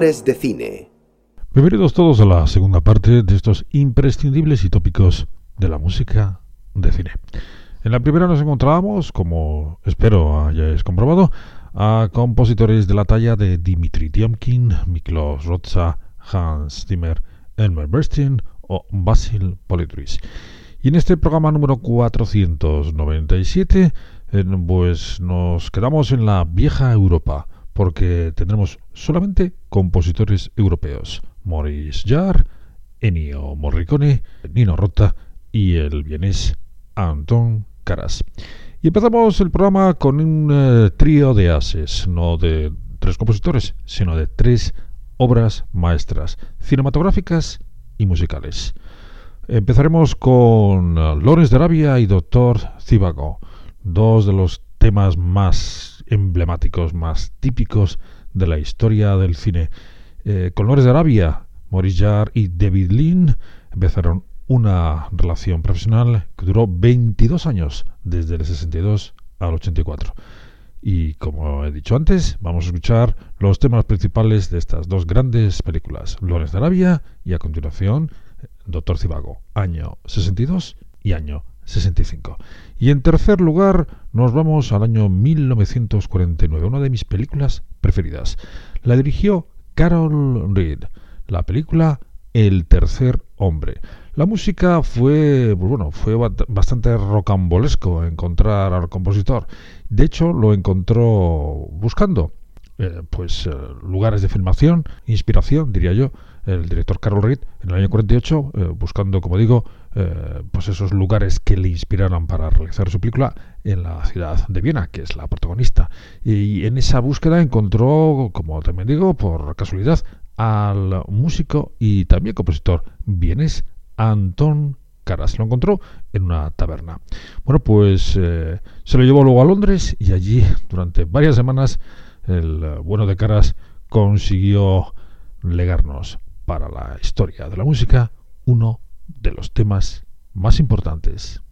De cine. Bienvenidos todos a la segunda parte de estos imprescindibles y tópicos de la música de cine. En la primera nos encontrábamos, como espero hayáis comprobado, a compositores de la talla de Dimitri Tiomkin, Miklos Rotza, Hans Zimmer, Elmer Bernstein o Basil Polidris. Y en este programa número 497, eh, pues nos quedamos en la vieja Europa porque tendremos solamente compositores europeos. Maurice Jarre, Ennio Morricone, Nino Rota y el vienés Anton Caras. Y empezamos el programa con un eh, trío de ases, no de tres compositores, sino de tres obras maestras, cinematográficas y musicales. Empezaremos con Lawrence de Arabia y Doctor Zivago, dos de los temas más emblemáticos, más típicos de la historia del cine. Eh, con Lores de Arabia, Maurice Jarre y David Lean empezaron una relación profesional que duró 22 años, desde el 62 al 84. Y como he dicho antes, vamos a escuchar los temas principales de estas dos grandes películas, Lores de Arabia y a continuación Doctor Cibago, año 62 y año 65. Y en tercer lugar nos vamos al año 1949, una de mis películas preferidas. La dirigió Carol Reed, la película El tercer hombre. La música fue, pues bueno, fue bastante rocambolesco encontrar al compositor. De hecho, lo encontró buscando eh, pues eh, lugares de filmación, inspiración, diría yo, el director Carol Reed en el año 48, eh, buscando, como digo, eh, pues esos lugares que le inspiraron para realizar su película en la ciudad de Viena, que es la protagonista. Y en esa búsqueda encontró, como también digo, por casualidad, al músico y también compositor vienes Anton Caras. Lo encontró en una taberna. Bueno, pues eh, se lo llevó luego a Londres y allí durante varias semanas el bueno de Caras consiguió legarnos para la historia de la música uno de los temas más importantes.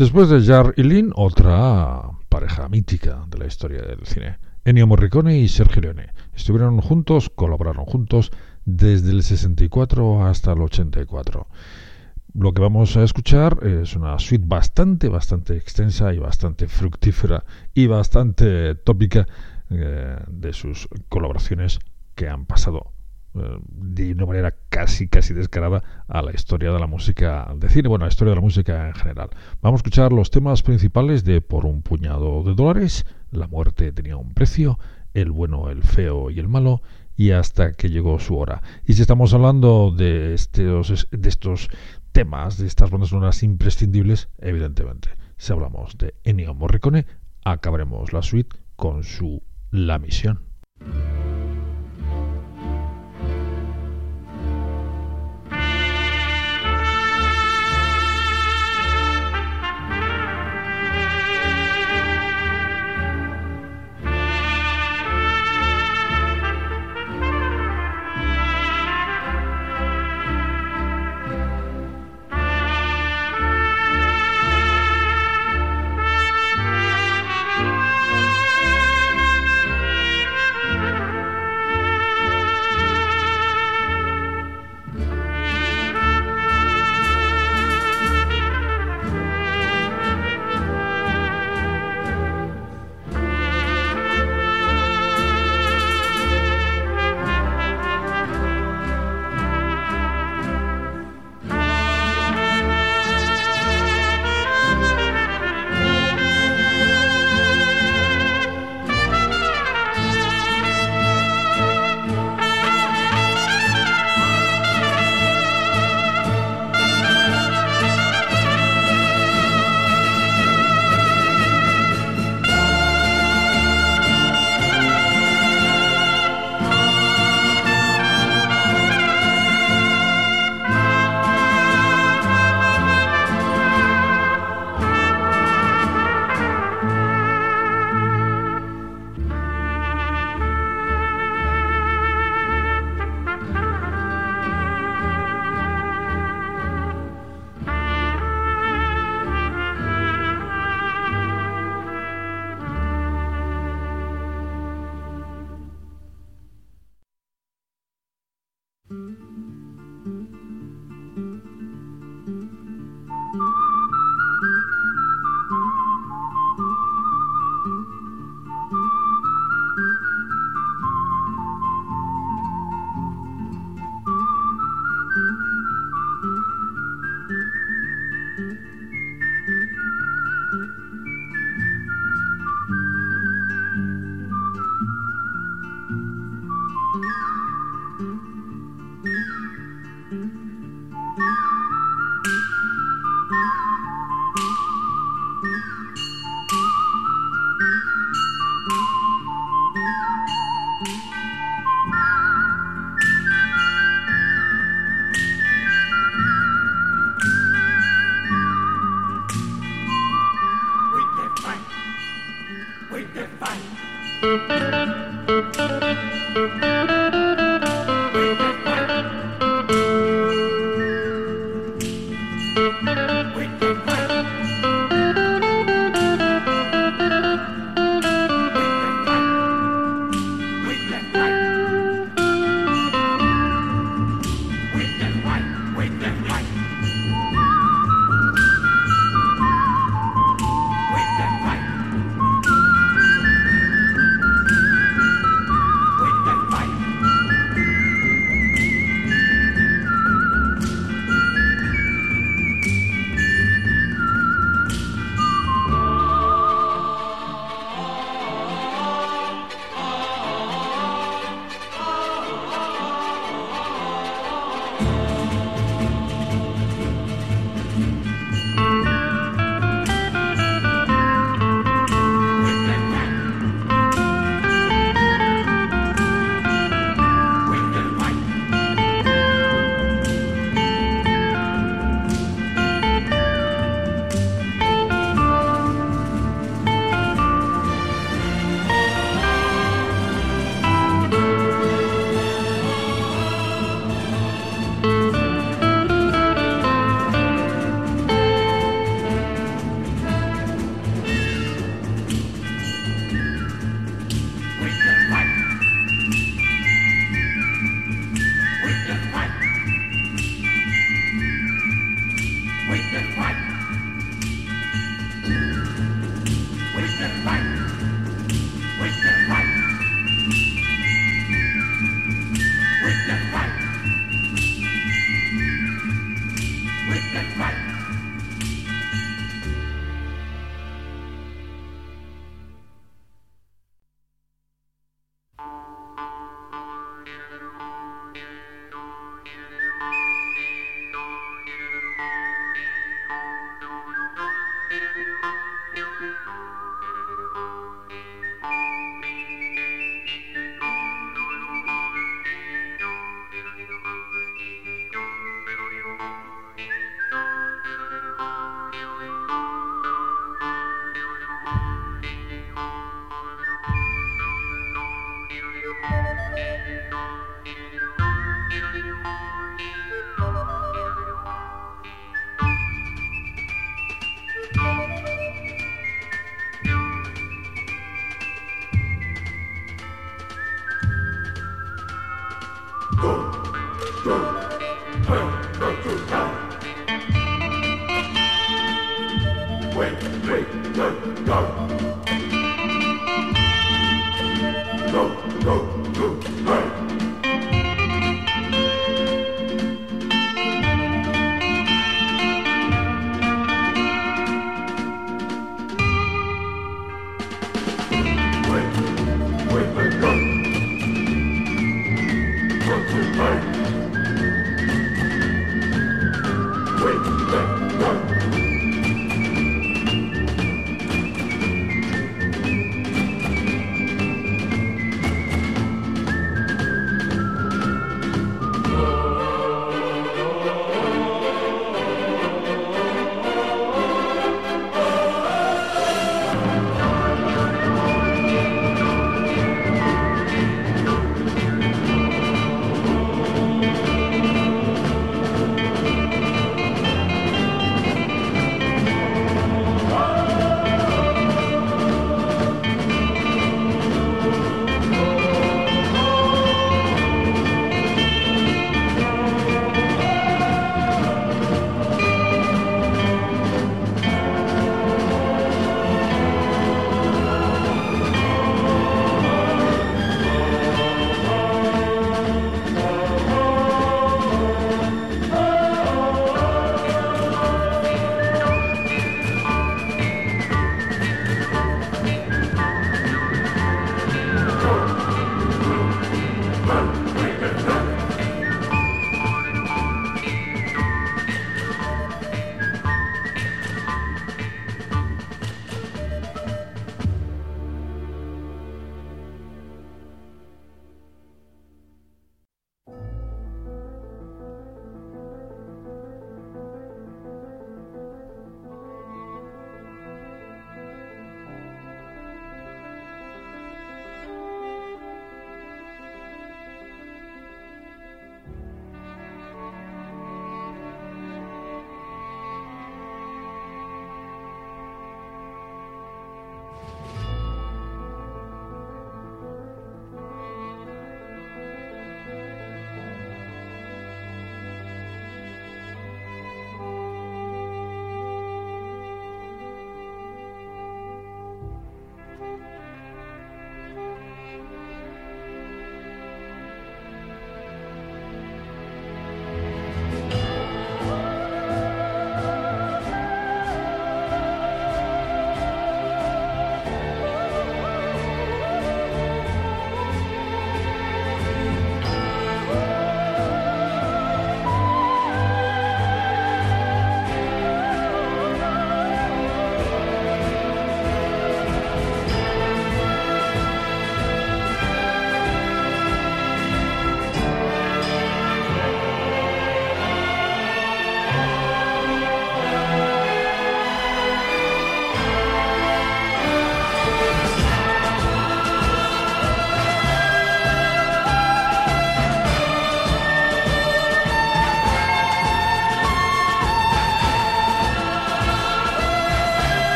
Después de Jar y Lynn, otra pareja mítica de la historia del cine. Ennio Morricone y Sergio Leone. Estuvieron juntos, colaboraron juntos desde el 64 hasta el 84. Lo que vamos a escuchar es una suite bastante, bastante extensa y bastante fructífera y bastante tópica eh, de sus colaboraciones que han pasado de una manera casi casi descarada a la historia de la música de cine, bueno, a la historia de la música en general. Vamos a escuchar los temas principales de Por un puñado de dólares, La muerte tenía un precio, El bueno, el feo y el malo y hasta que llegó su hora. Y si estamos hablando de estos, de estos temas, de estas bandas sonoras imprescindibles, evidentemente, si hablamos de Ennio Morricone, acabaremos la suite con su La Misión.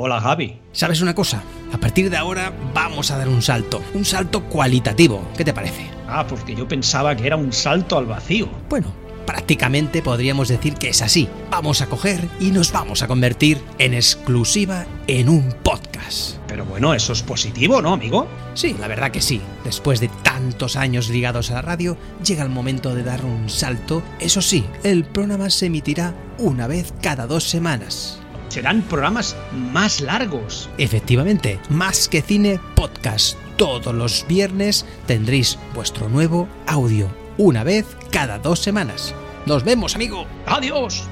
Hola Javi. ¿Sabes una cosa? A partir de ahora vamos a dar un salto. Un salto cualitativo. ¿Qué te parece? Ah, porque yo pensaba que era un salto al vacío. Bueno, prácticamente podríamos decir que es así. Vamos a coger y nos vamos a convertir en exclusiva en un podcast. Pero bueno, eso es positivo, ¿no, amigo? Sí, la verdad que sí. Después de tantos años ligados a la radio, llega el momento de dar un salto. Eso sí, el programa se emitirá una vez cada dos semanas. Serán programas más largos. Efectivamente, más que cine podcast. Todos los viernes tendréis vuestro nuevo audio, una vez cada dos semanas. Nos vemos, amigo. Adiós.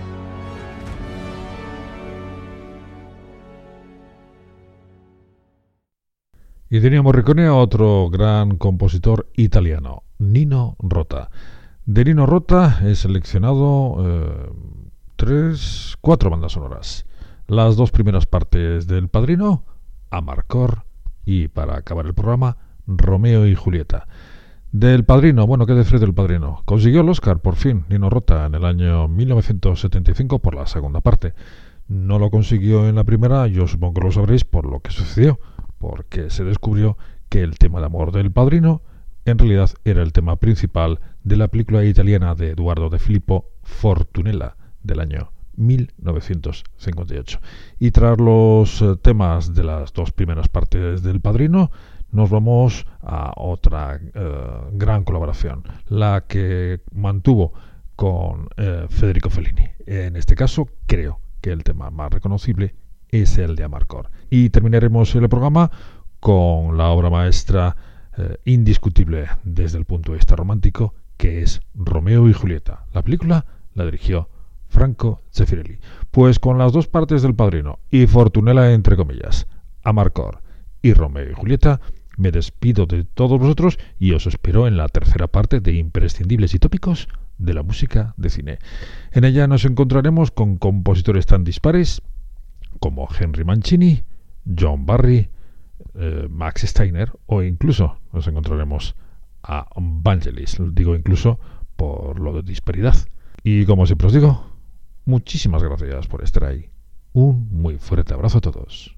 Y teníamos Morricone a otro gran compositor italiano, Nino Rota. De Nino Rota he seleccionado eh, tres, cuatro bandas sonoras. Las dos primeras partes del Padrino, Amarcor y para acabar el programa, Romeo y Julieta. Del Padrino, bueno, ¿qué decir del Padrino? Consiguió el Oscar, por fin, Nino Rota, en el año 1975 por la segunda parte. No lo consiguió en la primera, yo supongo que lo sabréis por lo que sucedió porque se descubrió que el tema de amor del padrino en realidad era el tema principal de la película italiana de Eduardo de Filippo Fortunella del año 1958. Y tras los eh, temas de las dos primeras partes del Padrino, nos vamos a otra eh, gran colaboración, la que mantuvo con eh, Federico Fellini. En este caso, creo que el tema más reconocible es el de Amarcor. Y terminaremos el programa con la obra maestra indiscutible desde el punto de vista romántico, que es Romeo y Julieta. La película la dirigió Franco Zeffirelli. Pues con las dos partes del padrino y Fortunella entre comillas, Amarcor y Romeo y Julieta, me despido de todos vosotros y os espero en la tercera parte de Imprescindibles y Tópicos de la música de cine. En ella nos encontraremos con compositores tan dispares como Henry Mancini, John Barry, eh, Max Steiner o incluso nos encontraremos a Vangelis, digo incluso por lo de disparidad. Y como siempre os digo, muchísimas gracias por estar ahí. Un muy fuerte abrazo a todos.